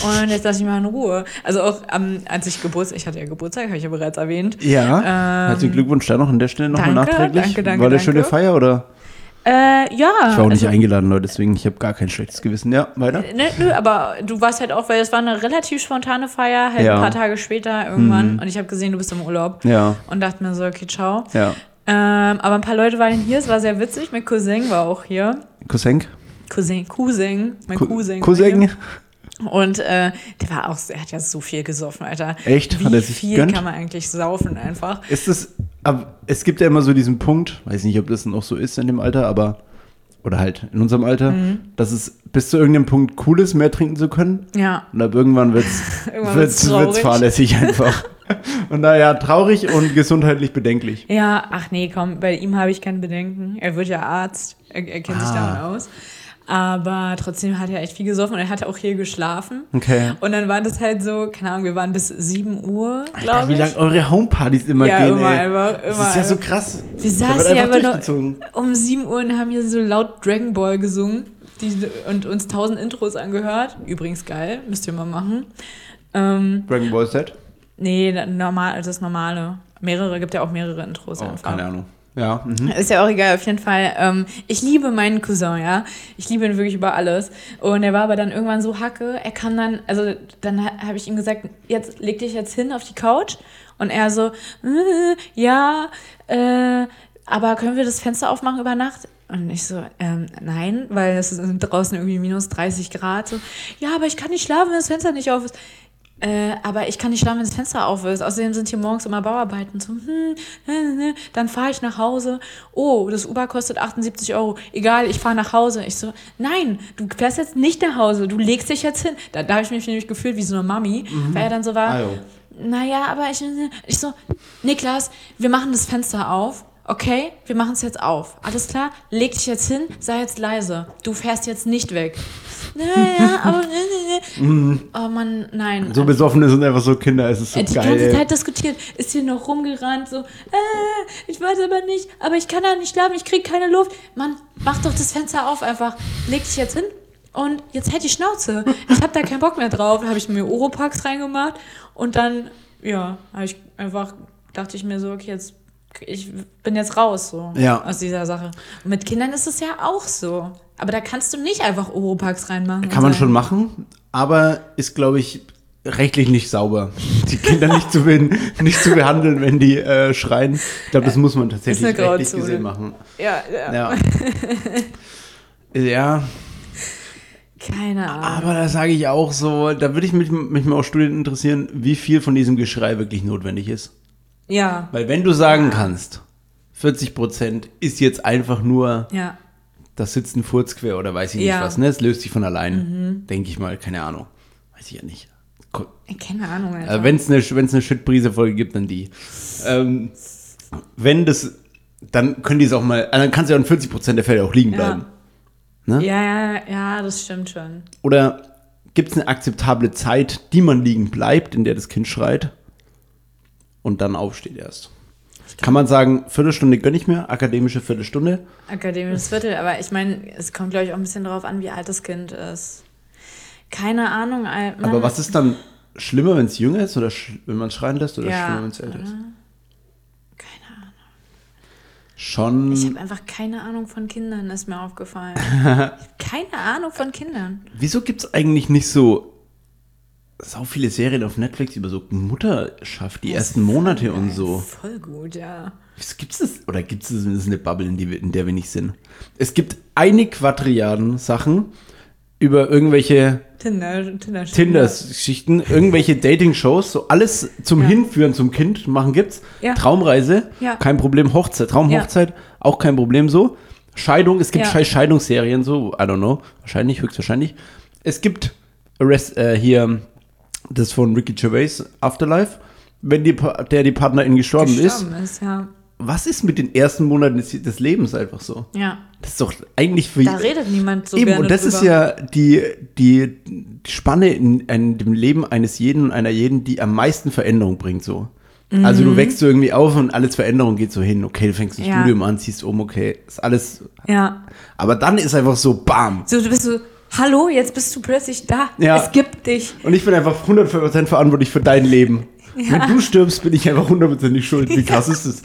und jetzt lasse ich mal in Ruhe. Also auch ähm, als ich Geburtstag, ich hatte ja Geburtstag, habe ich ja bereits erwähnt. ja. Herzlichen Glückwunsch da noch an der Stelle nochmal Ähm, danke, nachträglich. danke, danke, War eine schöne Feier oder? Äh, ja. Ich war auch nicht also- eingeladen, Leute, deswegen ich habe gar kein schlechtes Gewissen. Ja, weiter. Ne, nö, aber du warst halt auch, weil es war eine relativ spontane Feier, halt Ja. ein paar Tage später irgendwann. Und ich habe gesehen, du bist im Urlaub. Ja, Und dachte mir so, okay, ciao. ja. Ähm, aber ein paar Leute waren hier, es war sehr witzig. Mein Cousin war auch hier. Cousin? Cousin, Cousin, mein Cou- Cousin. Cousin? Und äh, der war auch, er hat ja so viel gesoffen, Alter. Echt? Wie Hat er sich viel gegönnt? kann man eigentlich saufen einfach? Ist es, es gibt ja immer so diesen Punkt, weiß nicht, ob das noch so ist in dem Alter, aber, oder halt in unserem Alter, Mhm. dass es bis zu irgendeinem Punkt cool ist, mehr trinken zu können. Ja. Und ab irgendwann wird es wird's wird's, fahrlässig einfach. Und naja, traurig und gesundheitlich bedenklich. Ja, ach nee, komm, bei ihm habe ich kein Bedenken. Er wird ja Arzt, er, er kennt sich Ah. damit aus. Aber trotzdem hat er echt viel gesoffen und er hat auch hier geschlafen. Okay. Und dann war das halt so, keine Ahnung, wir waren bis 7 Uhr, glaube wie ich. lange eure Homepartys immer Ja, gehen, immer ey. das immer ist ja so krass. Wir saßen ja aber noch um 7 Uhr und haben hier so laut Dragon Ball gesungen die, und uns tausend Intros angehört. Übrigens geil, müsst ihr mal machen. Ähm, Dragon Ball Z? nee, normal, das normale. Mehrere, gibt ja auch mehrere Intros Oh, einfach. keine Ahnung. Ja, mhm. Ist ja auch egal, auf jeden Fall. Ähm, ich liebe meinen Cousin, ja. Ich liebe ihn wirklich über alles. Und er war aber dann irgendwann so hacke. Er kam dann, also dann ha- habe ich ihm gesagt, jetzt leg dich jetzt hin auf die Couch. Und er so, äh, ja, äh, aber können wir das Fenster aufmachen über Nacht? Und ich so, ähm, nein, weil es sind draußen irgendwie minus 30 Grad. So, ja, aber ich kann nicht schlafen, wenn das Fenster nicht auf ist. Äh, aber ich kann nicht schlafen, wenn das Fenster auf ist. Außerdem sind hier morgens immer Bauarbeiten. So, hm, ne, ne. Dann fahre ich nach Hause. Oh, das Uber kostet 78 Euro. Egal, ich fahre nach Hause. Ich so, nein, du fährst jetzt nicht nach Hause. Du legst dich jetzt hin. Da, da habe ich mich nämlich gefühlt wie so eine Mami, weil er dann so war. Ah, jo. Naja, aber ich, ich so, Niklas, wir machen das Fenster auf. Okay, wir machen es jetzt auf. Alles klar? Leg dich jetzt hin, sei jetzt leise. Du fährst jetzt nicht weg. Naja, aber. oh Mann, nein. So Besoffene sind einfach so Kinder, es ist so die geil. ganze ey. Zeit diskutiert, ist hier noch rumgerannt, so, äh, ich weiß aber nicht, aber ich kann da nicht schlafen, ich krieg keine Luft. Mann, mach doch das Fenster auf einfach, leg dich jetzt hin und jetzt halt die Schnauze. Ich hab da keinen Bock mehr drauf. habe ich mir Oropax reingemacht und dann, ja, habe ich einfach, dachte ich mir so, okay, jetzt, ich bin jetzt raus, so, Ja. aus dieser Sache. Und mit Kindern ist es ja auch so. Aber da kannst du nicht einfach Oropax reinmachen. Kann man sagen, schon machen, aber ist, glaube ich, rechtlich nicht sauber. Die Kinder nicht zu, nicht zu behandeln, wenn die äh, schreien. Ich glaube, das muss man tatsächlich rechtlich gesehen machen. Ja, ja. Ja. ja, Keine Ahnung. aber da sage ich auch so, da würde ich mich, mich mal auch Studien interessieren, wie viel von diesem Geschrei wirklich notwendig ist. Ja, Weil wenn du sagen kannst, 40 Prozent ist jetzt einfach nur, ja. da sitzt ein Furz quer oder weiß ich nicht Ja. was, ne? Es löst sich von allein, denke ich mal, keine Ahnung. Weiß ich ja nicht. Ko- Keine Ahnung, Alter. Äh, Wenn es eine, wenn's eine Shit-Brise-Folge gibt, dann die. Ähm, wenn das, dann können die es auch mal, äh, dann kann es ja in 40% der Fälle auch liegen Ja. bleiben. Ne? ja, ja, ja, das stimmt schon. Oder gibt es eine akzeptable Zeit, die man liegen bleibt, in der das Kind schreit und dann aufsteht erst? Kann man sagen, Viertelstunde gönne ich mir, akademische Viertelstunde? Akademisches Viertel, aber ich meine, es kommt, glaube ich, auch ein bisschen darauf an, wie alt das Kind ist. Keine Ahnung. Al- Aber man- was ist dann schlimmer, wenn es jünger ist oder wenn man schreien lässt oder Ja, schlimmer, wenn es älter ist? Keine Ahnung. Schon. Ich habe einfach keine Ahnung von Kindern, ist mir aufgefallen. Keine Ahnung von Kindern. Wieso gibt es eigentlich nicht so so viele Serien auf Netflix über so Mutterschaft, die ersten Monate und so? Voll gut, ja. Wieso gibt's das? Oder gibt es das, das ist eine Bubble, in, die in der wir nicht sind? Es gibt eine Quadrilliarden Sachen über irgendwelche Tinder, Tinder. Tinder-Geschichten, irgendwelche Dating-Shows, so alles zum Ja. Hinführen zum Kind machen gibt's. Ja. Traumreise, Ja. kein Problem. Hochzeit, Traumhochzeit, auch kein Problem so. Scheidung, es gibt scheiß Scheidungsserien so, I don't know, wahrscheinlich, höchstwahrscheinlich. Es gibt Arrest, äh, hier das von Ricky Gervais, Afterlife, wenn die, der die Partnerin gestorben, ist. Gestorben ist, ja. Was ist mit den ersten Monaten des, des Lebens einfach so? Ja. Das ist doch eigentlich für Da redet niemand so Eben, gerne und das drüber. ist ja die, die Spanne in, in dem Leben eines jeden und einer jeden, die am meisten Veränderung bringt, so. Also du wächst so irgendwie auf und alles Veränderung geht so hin. Okay, du fängst ein Mhm. Ja. Studium an, ziehst um, okay, ist alles. Ja. Aber dann ist einfach so, bam. So, du bist so, hallo, jetzt bist du plötzlich da. Ja. Es gibt dich. Und ich bin einfach 100% verantwortlich für dein Leben. Wenn du stirbst, bin ich einfach 100% schuld. Wie krass ist das?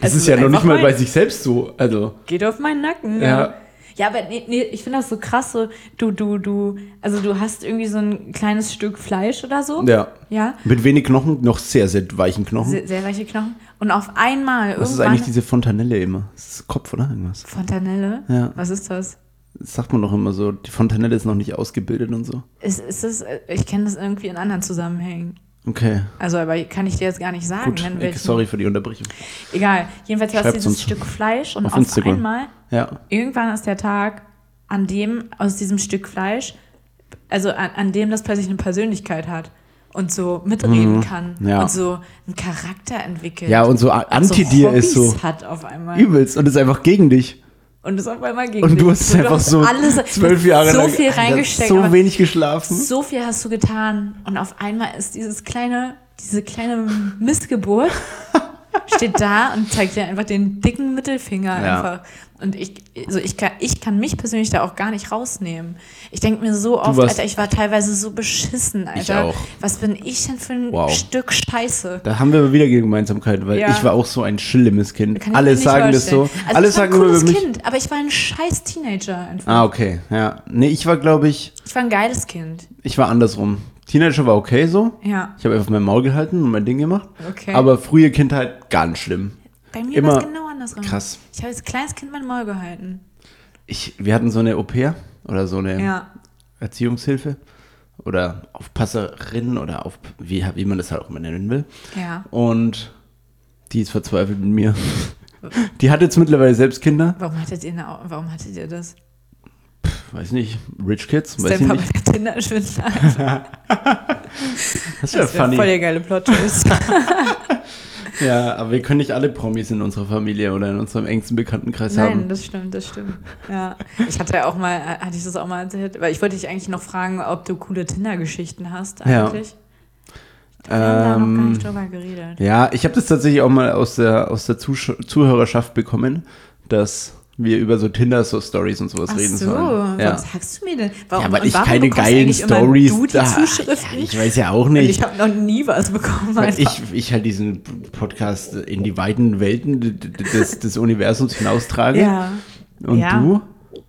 Das Es ist ja noch nicht mal bei sich selbst so. Also, Geht auf meinen Nacken. Ja. Ja, aber nee, nee, ich finde das so krass, so, du, du, du, also du hast irgendwie so ein kleines Stück Fleisch oder so. ja. Ja. Mit wenig Knochen, noch sehr, sehr weichen Knochen. Sehr, sehr weiche Knochen. Und auf einmal Was ist eigentlich diese Fontanelle immer? Das ist Kopf, oder? Irgendwas. Fontanelle? Ja. Was ist das? Das sagt man doch immer so, die Fontanelle ist noch nicht ausgebildet und so. Ist, ist das, äh, ich kenne das irgendwie in anderen Zusammenhängen. Okay, Also, aber kann ich dir jetzt gar nicht sagen. gut. Ich, sorry für die Unterbrechung. Egal. Jedenfalls du hast Schreibt's dieses Stück Fleisch und auf auf, einmal, Ja. irgendwann ist der Tag, an dem aus diesem Stück Fleisch, also an, an dem das plötzlich eine Persönlichkeit hat und so mitreden kann Mhm. ja. und so einen Charakter entwickelt. Ja, und so a- und anti-dir ist so hat auf einmal. übelst und ist einfach gegen dich. Und ist auf einmal gegen Und du hast einfach so zwölf Jahre so lang viel reingesteckt. so wenig geschlafen. so viel hast du getan und auf einmal ist dieses kleine, diese kleine Missgeburt steht da und zeigt dir einfach den dicken Mittelfinger Ja. einfach. Und ich, also ich, kann, ich kann mich persönlich da auch gar nicht rausnehmen. Ich denke mir so oft, Alter, ich war teilweise so beschissen, Alter. auch. Was bin ich denn für ein Wow. Stück Scheiße? Da haben wir aber wieder Gemeinsamkeiten, weil Ja. ich war auch so ein schlimmes Kind. Ich Alle sagen das so. Also Alle ich war sagen ein über cooles. Kind, aber ich war ein scheiß Teenager einfach. Ah, okay. Ja. Nee, ich war, glaube ich, Ich war ein geiles Kind. ich war andersrum. Teenager war okay so. Ja, Ich habe einfach mein Maul gehalten und mein Ding gemacht. okay. Aber frühe Kindheit ganz schlimm. Bei mir war es genau andersrum. krass. Ich habe als kleines Kind mein Maul gehalten. Ich, wir hatten so eine Au pair oder so eine Ja. Erziehungshilfe oder Aufpasserin oder auf, wie, wie man das halt auch immer nennen will. Ja. Und die ist verzweifelt mit mir. Die hat jetzt mittlerweile selbst Kinder. Warum hattet ihr, eine, warum hattet ihr das? Weiß nicht, Rich Kids, Ist weiß ich Papa nicht. der Tinder-Schwindler? Das wäre Das wäre funny. voll der geile Plot-Twist. Ja, aber wir können nicht alle Promis in unserer Familie oder in unserem engsten Bekanntenkreis Nein, haben. das stimmt, das stimmt. Ja. Ich hatte ja auch mal, äh, hatte ich das auch mal erzählt, weil ich wollte dich eigentlich noch fragen, ob du coole Tinder-Geschichten hast Ja. eigentlich. Wir haben da noch gar Ähm, nicht drüber geredet. Ja, ich habe das tatsächlich auch mal aus der, aus der Zusch Zuhörerschaft bekommen, dass wir über so Tinder so Stories und sowas Ach reden so, sollen. Ja. warum sagst du mir denn? Warum, ja, weil und ich keine geilen Stories da. Ja, ich weiß ja auch Und nicht. ich habe noch nie was bekommen. Ich, ich halt diesen Podcast in die weiten Welten des, des Universums hinaustrage. ja. Und Ja. du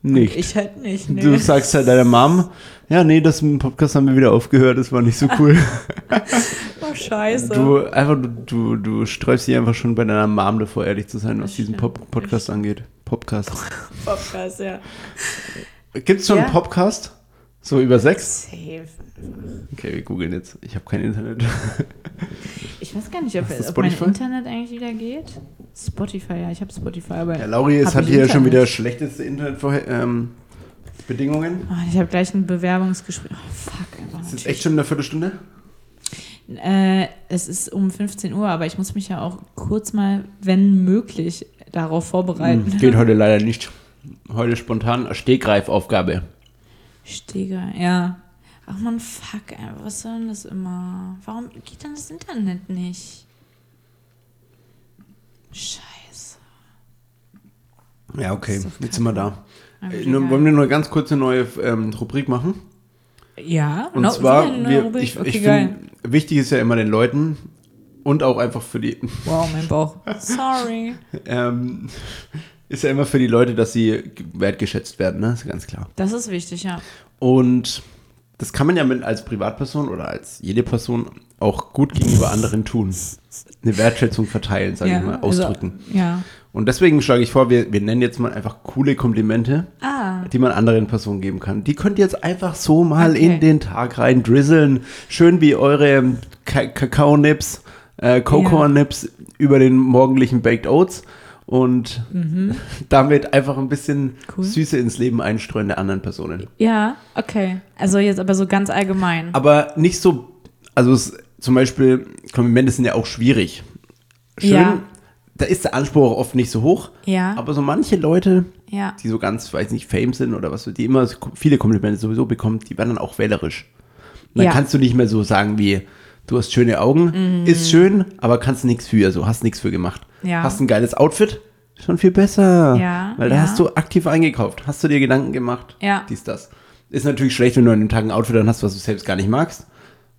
nicht. Ich halt nicht. Nee. Du sagst halt deiner Mom, ja, nee, das Podcast haben wir wieder aufgehört, das war nicht so cool. oh, scheiße. Du einfach, du, du, du sträubst dich einfach schon bei deiner Mom davor, ehrlich zu sein, was diesen. Pop Podcast angeht. Podcast. Podcast, ja. Gibt's schon Ja. einen Podcast? So über sechs? Safe. Okay, wir googeln jetzt. Ich habe kein Internet. Ich weiß gar nicht, ob, ob mein? Internet eigentlich wieder geht. Spotify, ja, ich habe Spotify, aber Ja, Lauri ist, Hab hat hier ja schon Internet? wieder schlechteste Internetbedingungen. Bedingungen. Oh, ich habe gleich ein Bewerbungsgespräch. Oh, fuck. Ist jetzt echt schon eine Viertelstunde? Äh, es ist um 15 Uhr, aber ich muss mich ja auch kurz mal, wenn möglich, darauf vorbereiten. Hm, geht heute leider nicht. Heute spontan Stegreifaufgabe. Steger, ja. Ach man, fuck, ey, was soll denn das immer? Warum geht denn das Internet nicht? Scheiße. Ja, okay, jetzt sind wir da. Äh, nur, wollen wir nur ganz kurz eine neue ähm, Rubrik machen? Ja, Und no, zwar, wir, ich, okay, ich finde, wichtig ist ja immer den Leuten und auch einfach für die, Wow, mein Bauch. Sorry. ähm, ist ja immer für die Leute, dass sie wertgeschätzt werden, ne? Ist ganz klar. Das ist wichtig, ja. Und das kann man ja mit, als Privatperson oder als jede Person auch gut gegenüber anderen tun. Eine Wertschätzung verteilen, sage ja, ich mal, also, ausdrücken. ja. Und deswegen schlage ich vor, wir, wir nennen jetzt mal einfach coole Komplimente, Ah, die man anderen Personen geben kann. Die könnt ihr jetzt einfach so mal Okay. in den Tag rein drizzeln. Schön wie eure Ka Kakao-Nips, äh, Cocoa-Nips über den morgendlichen Baked Oats. Und damit einfach ein bisschen Mhm. Cool. Süße ins Leben einstreuen der anderen Personen. ja, okay. Also jetzt aber so ganz allgemein. Aber nicht so, also es, zum Beispiel, Komplimente sind ja auch schwierig. Schön, Ja. da ist der Anspruch oft nicht so hoch. Ja. Aber so manche Leute, Ja. die so ganz, weiß nicht, Fame sind oder was, die immer so viele Komplimente sowieso bekommen, die werden dann auch wählerisch. Und dann Ja. kannst du nicht mehr so sagen wie, du hast schöne Augen, ist schön, aber kannst nichts für, so hast nichts für gemacht. Ja. Hast ein geiles Outfit, schon viel besser. Ja, Weil da ja. hast du aktiv eingekauft, hast du dir Gedanken gemacht, Ja. dies, das. Ist natürlich schlecht, wenn du an dem Tag ein Outfit dann hast, was du selbst gar nicht magst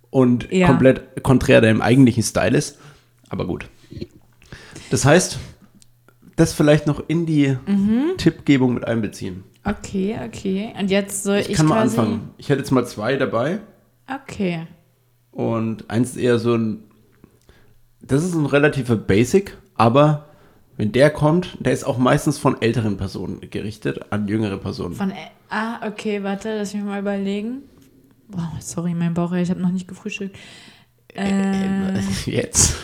und komplett konträr deinem eigentlichen Style ist. Aber gut. Das heißt, das vielleicht noch in die Mhm. Tippgebung mit einbeziehen. Okay, okay. Und jetzt soll ich, Ich kann mal anfangen. Ich hätte jetzt mal zwei dabei Okay. Und eins ist eher so ein. Das ist ein relativer Basic, aber wenn der kommt, der ist auch meistens von älteren Personen gerichtet an jüngere Personen. Von, ah, okay, warte, lass mich mal überlegen. Boah, sorry, mein Bauch, ich habe noch nicht gefrühstückt. Äh, Jetzt.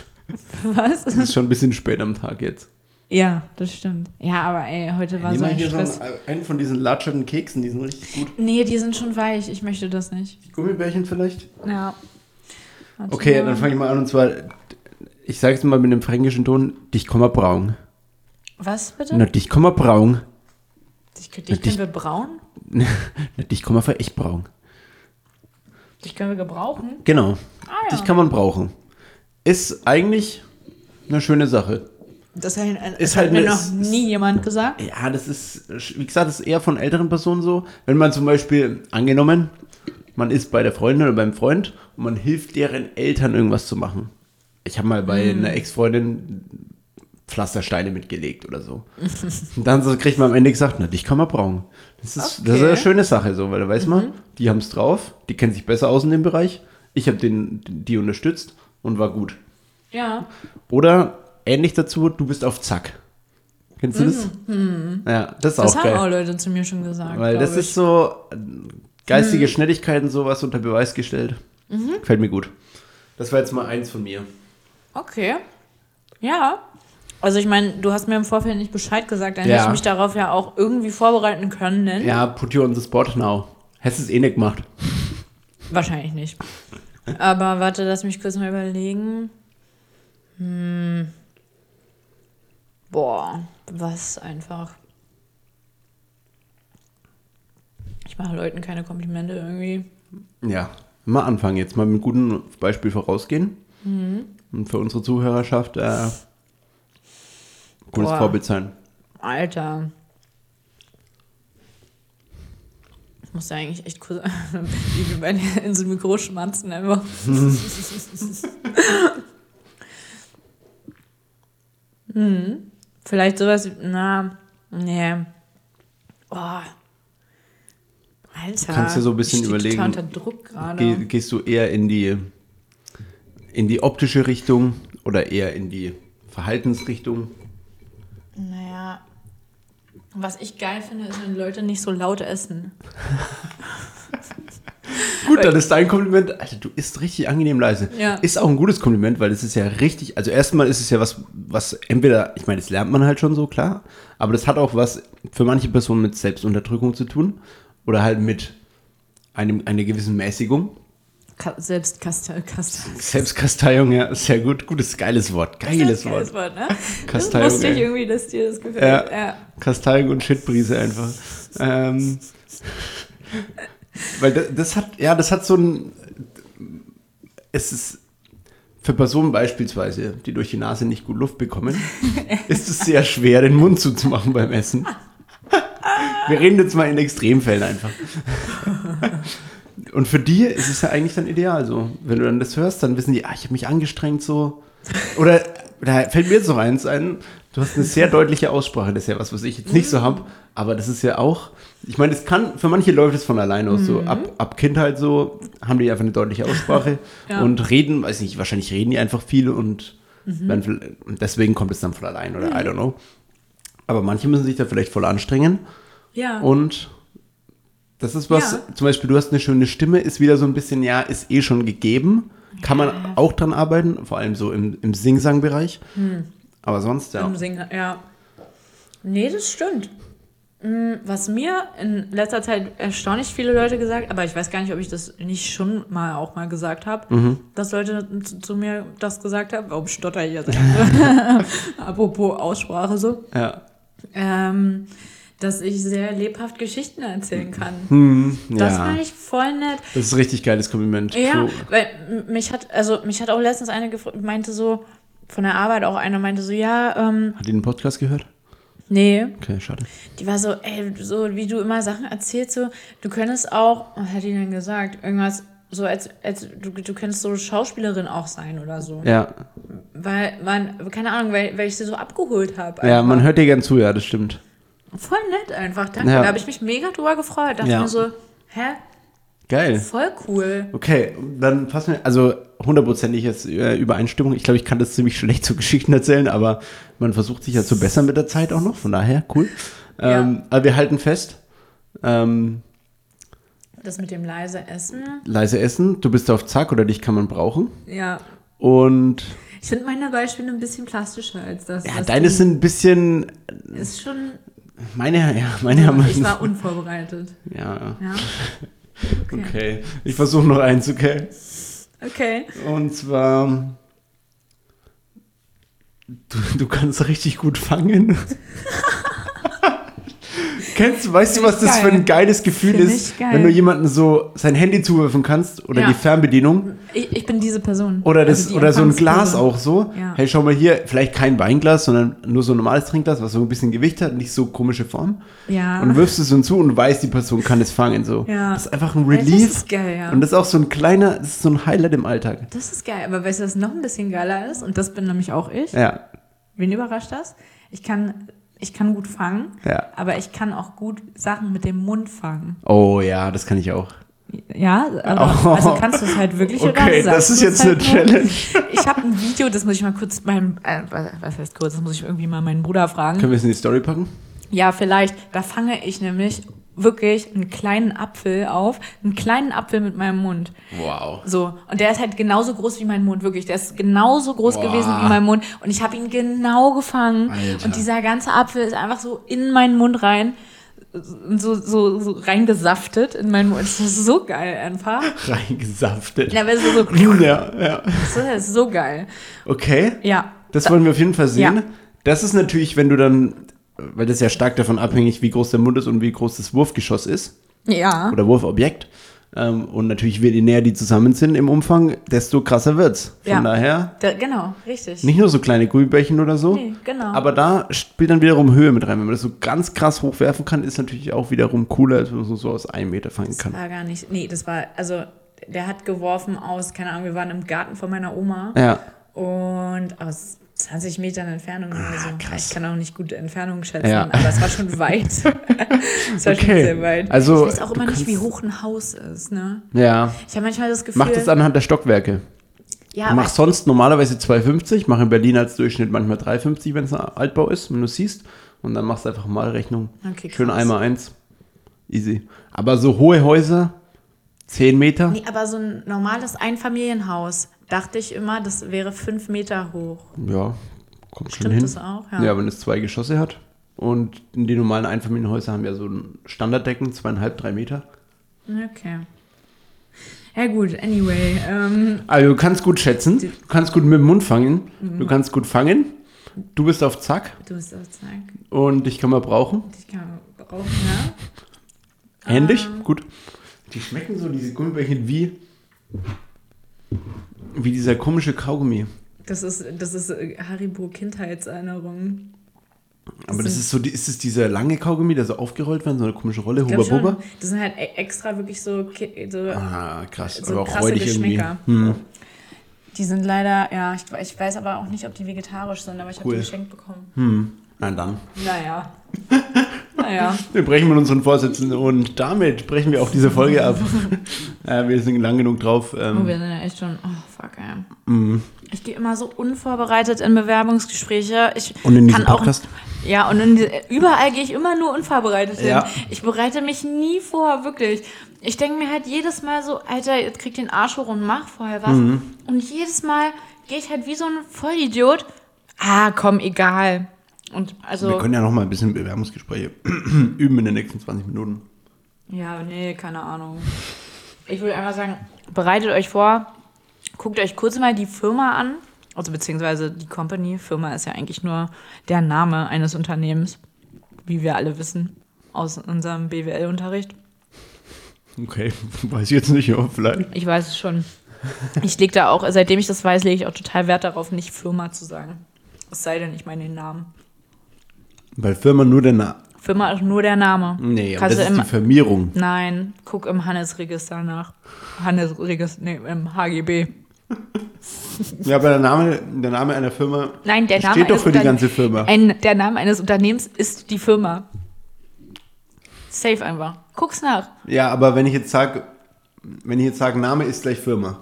was? Es ist schon ein bisschen spät am Tag jetzt. Ja, das stimmt. Ja, aber ey, heute war Nimm so ein hier so Stress. einen, einen von diesen latschernden Keksen, die sind richtig gut. Nee, die sind schon weich. Ich möchte das nicht. Gummibärchen vielleicht? Ja. Warte Okay, dann fange ich mal an und zwar, ich sage es mal mit einem fränkischen Ton, dich kommer braun. Was bitte? Na, dich kommer braun. dich, dich dich- können wir brauen? Na, dich kommer für echt braun. Dich können wir gebrauchen? Genau. Ah, ja. Dich kann man brauchen. Ist eigentlich eine schöne Sache. Das hat, das Ist hat halt mir eine- noch ist- nie jemand gesagt. Ja, das ist, wie gesagt, das ist eher von älteren Personen so. Wenn man zum Beispiel, angenommen, man ist bei der Freundin oder beim Freund und man hilft deren Eltern irgendwas zu machen. Ich habe mal bei Mhm. einer Ex-Freundin Pflastersteine mitgelegt oder so. und dann so kriegt man am Ende gesagt, na, dich kann man brauchen. Das ist, das ist Okay. Mhm. eine schöne Sache, so, weil da weiß man, die haben es drauf, die kennen sich besser aus in dem Bereich. Ich habe den, die unterstützt und war gut. Ja. Oder ähnlich dazu, du bist auf Zack. Kennst du das? Ja, das ist Mhm. Das auch haben geil. auch Leute zu mir schon gesagt. Weil das ich. Mhm. ist so geistige Schnelligkeiten, sowas unter Beweis gestellt. Mhm. Gefällt mir gut. Das war jetzt mal eins von mir. Okay. Ja. Also ich meine, du hast mir im Vorfeld nicht Bescheid gesagt, dann Ja. hätte ich mich darauf ja auch irgendwie vorbereiten können. Ja, put you on the spot now. Hättest es eh nicht gemacht. Wahrscheinlich nicht. Aber warte, lass mich kurz mal überlegen. Hm. Boah, was einfach. Ich mache Leuten keine Komplimente irgendwie. Ja, mal anfangen jetzt. Mal mit einem guten Beispiel vorausgehen. Mhm. Und für unsere Zuhörerschaft äh, gutes Boah. Vorbild sein. Alter. Ich muss ja eigentlich echt kurz wie bei der Insel Mikro schmatzen einfach. hm. Vielleicht sowas, wie- na, nee. Oh. Alter. Kannst dir so ein bisschen überlegen, unter Druck. Geh, gehst du eher in die, in die optische Richtung oder eher in die Verhaltensrichtung? Naja. Was ich geil finde, ist, wenn Leute nicht so laut essen. Gut, dann ist dein Kompliment, Alter, du isst richtig angenehm leise. Ja. Ist auch ein gutes Kompliment, weil es ist ja richtig, also erstmal ist es ja was, was entweder, ich meine, das lernt man halt schon so, klar, aber das hat auch was für manche Personen mit Selbstunterdrückung zu tun oder halt mit einem, einer gewissen Mäßigung. Ka selbst Kastel, Kastel. Selbstkasteiung, ja, sehr gut, gutes, geiles Wort, geiles Wort. Wort, ne? Das Kasteiung, wusste ich irgendwie, dass dir das gefällt. Ja. Ja. Kasteiung und Shitbrise einfach. Ähm, Weil das, das hat, ja, das hat so ein, es ist für Personen beispielsweise, die durch die Nase nicht gut Luft bekommen, ist es sehr schwer, den Mund zuzumachen beim Essen. Wir reden jetzt mal in Extremfällen einfach. Und für die ist es ja eigentlich dann ideal so. Wenn du dann das hörst, dann wissen die, ah, ich habe mich angestrengt so. Oder da fällt mir jetzt noch eins ein, du hast eine sehr deutliche Aussprache, das ist ja was, was ich jetzt nicht so habe, aber das ist ja auch, ich meine, es kann, für manche läuft es von alleine aus so, ab, ab Kindheit so, haben die einfach eine deutliche Aussprache Ja. und reden, weiß nicht, wahrscheinlich reden die einfach viel und, und deswegen kommt es dann von allein oder I don't know. Aber manche müssen sich da vielleicht voll anstrengen Ja. und das ist was, Ja. zum Beispiel, du hast eine schöne Stimme, ist wieder so ein bisschen, ja, ist eh schon gegeben. Kann man auch dran arbeiten, vor allem so im, im Sing-Sang-Bereich. Aber sonst, ja. Im Singen, ja. Nee, das stimmt. Mm, Was mir in letzter Zeit erstaunlich viele Leute gesagt, aber ich weiß gar nicht, ob ich das nicht schon mal auch mal gesagt habe, Mhm. dass Leute zu, zu mir das gesagt haben. Warum stotter ich jetzt? Apropos Aussprache so. Ja. Ähm, dass ich sehr lebhaft Geschichten erzählen kann. Hm, Das ja. fand ich voll nett. Das ist ein richtig geiles Kompliment. Ja, Puh. weil mich hat, also mich hat auch letztens eine gefragt, meinte so, von der Arbeit auch einer meinte so, ja, ähm, Hat die den Podcast gehört? nee, Okay, schade. die war so, ey, so wie du immer Sachen erzählst, so, du könntest auch, was hat die denn gesagt? Irgendwas, so als, als du, du könntest so Schauspielerin auch sein oder so. Ja, Weil man, keine Ahnung, weil, weil ich sie so abgeholt habe. ja man hört dir gern zu, ja, das stimmt. Voll nett einfach, danke. Ja. Da habe ich mich mega drüber gefreut. Dachte Ja. mir so, hä, Geil. voll cool. Okay, dann passen wir, also hundertprozentig jetzt äh, Übereinstimmung. Ich glaube, ich kann das ziemlich schlecht zu Geschichten erzählen, aber man versucht sich ja zu bessern mit der Zeit auch noch, von daher, cool. Ähm, Aber wir halten fest, ähm, Das mit dem leise Essen, leise essen, du bist auf Zack oder dich kann man brauchen. ja. Und Ich finde meine Beispiele ein bisschen plastischer als das. ja, deine sind ein bisschen, Ist schon. Meine, ja, meine haben Ich war unvorbereitet. Ja, Ja. okay. Ich versuche noch eins, okay? Okay. Und zwar, du, du kannst richtig gut fangen. Kennst du, weißt du, was das für ein geiles Gefühl Find ist, geil. wenn du jemandem so sein Handy zuwerfen kannst oder Ja. die Fernbedienung Ich, ich bin diese Person. oder, das, Also oder so ein Glas auch so. Ja. Hey, schau mal hier, vielleicht kein Weinglas, sondern nur so ein normales Trinkglas, was so ein bisschen Gewicht hat, nicht so komische Form. Ja. Und wirfst es so zu und weißt, die Person kann es fangen. So. Ja. Das ist einfach ein Ja, das ist geil, ja. Und das ist auch so ein kleiner, das ist so ein Highlight im Alltag. Das ist geil. Aber weißt du, was noch ein bisschen geiler ist? Und das bin nämlich auch ich. Ja, Wen überrascht das? Ich kann, ich kann gut fangen, ja. aber ich kann auch gut Sachen mit dem Mund fangen. Oh ja, das kann ich auch. Ja, aber Oh. also kannst du es halt wirklich oder Okay, das ist jetzt es eine halt nur? Challenge. Ich habe ein Video, das muss ich mal kurz meinem, äh, was heißt kurz, das muss ich irgendwie mal meinen Bruder fragen. Können wir es in die Story packen? Ja, vielleicht. Da fange ich nämlich wirklich einen kleinen Apfel auf, einen kleinen Apfel mit meinem Mund. Wow. So, und der ist halt genauso groß wie mein Mund, wirklich. Der ist genauso groß Boah. gewesen wie mein Mund. Und ich habe ihn genau gefangen. Alter. Und dieser ganze Apfel ist einfach so in meinen Mund rein, so, so, so reingesaftet in meinen Mund. Das ist so geil einfach. Reingesaftet. Ja, aber es ist so, Ja, ja. das ist so geil. Okay, Ja. das wollen wir auf jeden Fall sehen. Ja. Das ist natürlich, wenn du dann, weil das ja stark davon abhängig, wie groß der Mund ist und wie groß das Wurfgeschoss ist Ja. oder Wurfobjekt. Ähm, und natürlich, je näher die zusammen sind im Umfang, desto krasser wird's. Von Ja. daher Da, genau, richtig. nicht nur so kleine Gummibärchen oder so. Nee, genau. Aber da spielt dann wiederum Höhe mit rein. Wenn man das so ganz krass hochwerfen kann, ist natürlich auch wiederum cooler, als wenn man so- so aus einem Meter fangen Das kann. war gar nicht. Nee, das war, also der hat geworfen aus, keine Ahnung, wir waren im Garten von meiner Oma Ja. und aus 20 Metern Entfernung oder so. Ah, krass. Ich kann auch nicht gute Entfernung schätzen, Ja. aber es war schon weit. es war schon Okay. sehr weit. Also, ich weiß auch immer nicht, wie hoch ein Haus ist, ne? Ja. Ich habe manchmal das Gefühl. Mach das anhand der Stockwerke. ja, Mach sonst normalerweise 2,50, mach in Berlin als Durchschnitt manchmal 3,50, wenn es ein Altbau ist, wenn du siehst. Und dann machst du einfach mal Rechnung. Okay, Schön einmal eins. Easy. Aber so hohe Häuser, 10 Meter. Nee, aber so ein normales Einfamilienhaus, dachte ich immer, das wäre fünf Meter hoch. Ja, kommt schon Stimmt hin. das auch? Ja. Ja. wenn es zwei Geschosse hat. Und die normalen Einfamilienhäuser haben ja so ein Standarddecken, zweieinhalb, drei Meter. Okay. Ja gut, anyway. Ähm, Also du kannst gut schätzen, du kannst gut mit dem Mund fangen, Mhm. du kannst gut fangen. Du bist auf Zack du bist auf Zack. und dich kann man brauchen. Ich kann brauchen, ja. Händig, Ähm. gut. Die schmecken so, diese Gummibärchen, wie, wie dieser komische Kaugummi. Das ist, das ist äh, Haribo Kindheitserinnerung. Aber das ist so, ist es dieser lange Kaugummi, der so aufgerollt wird, so eine komische Rolle, Huba Buba? das sind halt e- extra wirklich so, so Ah, krass. so aber auch krasse räudig irgendwie. Hm. Die sind leider, ja, ich, ich weiß aber auch nicht, ob die vegetarisch sind, aber ich habe Cool. die geschenkt bekommen. Hm. Na dann. Naja. naja. Wir brechen mit unseren Vorsätzen und damit brechen wir auch diese Folge ab. äh, wir sind lang genug drauf. Oh, Ähm, wir sind ja echt schon, oh fuck, ey. mm. Ich gehe immer so unvorbereitet in Bewerbungsgespräche. Ich Und in diesen kann auch, Podcast? Ja, und in überall gehe ich immer nur unvorbereitet Ja. hin. Ich bereite mich nie vor, wirklich. Ich denke mir halt jedes Mal so, Alter, jetzt krieg den Arsch hoch und mach vorher was. Mhm. Und jedes Mal gehe ich halt wie so ein Vollidiot. Ah, komm, egal. Und Wir also, können ja noch mal ein bisschen Bewerbungsgespräche üben in den nächsten 20 Minuten. ja, nee, keine Ahnung. Ich würde einfach sagen, bereitet euch vor, guckt euch kurz mal die Firma an. Also beziehungsweise die Company. Firma ist ja eigentlich nur der Name eines Unternehmens, wie wir alle wissen aus unserem BWL-Unterricht. Okay, weiß ich jetzt nicht, aber vielleicht. Ich weiß es schon. Ich lege da auch, seitdem ich das weiß, lege ich auch total Wert darauf, nicht Firma zu sagen. Es sei denn, ich meine den Namen. Weil Firma nur der Name. Firma ist nur der Name. Nee, aber Kannst das ist die Firmierung. Nein, guck im Handelsregister nach. Handelsregister, nee, im HGB. Ja, aber der Name, der Name einer Firma Nein, der Name steht doch für die ganze Firma. Ein, der Name eines Unternehmens ist die Firma. Safe einfach. Guck's nach. Ja, aber wenn ich jetzt sage, wenn ich jetzt sage, Name ist gleich Firma,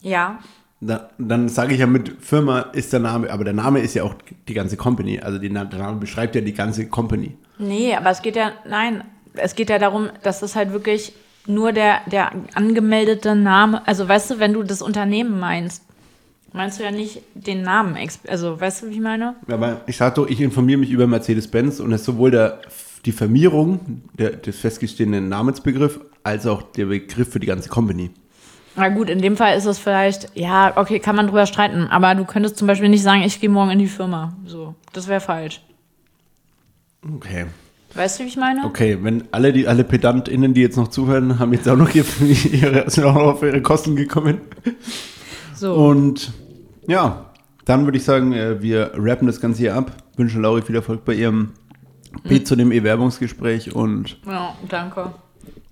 Ja. Da, dann sage ich ja mit Firma ist der Name, aber der Name ist ja auch die ganze Company. Also die, der Name beschreibt ja die ganze Company. Nee, aber es geht ja, nein, es geht ja darum, dass das halt wirklich nur der, der angemeldete Name, also weißt du, wenn du das Unternehmen meinst, meinst du ja nicht den Namen, also weißt du, wie ich meine? Ja, Aber ich sage doch, ich informiere mich über Mercedes-Benz und es ist sowohl der, die Firmierung, der, des festgestellten Namensbegriff, als auch der Begriff für die ganze Company. Na gut, in dem Fall ist es vielleicht, ja, okay, kann man drüber streiten, aber du könntest zum Beispiel nicht sagen, ich gehe morgen in die Firma. So, das wäre falsch. Okay. Weißt du, wie ich meine? Okay, wenn alle die alle PedantInnen, die jetzt noch zuhören, haben jetzt auch noch ihre, sind auch noch auf ihre Kosten gekommen. So. Und ja, dann würde ich sagen, äh, wir rappen das Ganze hier ab. Wünschen Lauri viel Erfolg bei ihrem Beat zu dem E-Werbungsgespräch und Ja, danke.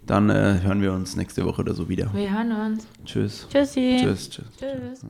Dann äh, hören wir uns nächste Woche oder so wieder. Wir hören uns. Tschüss. Tschüssi. Tschüss, tschüss. Tschüss.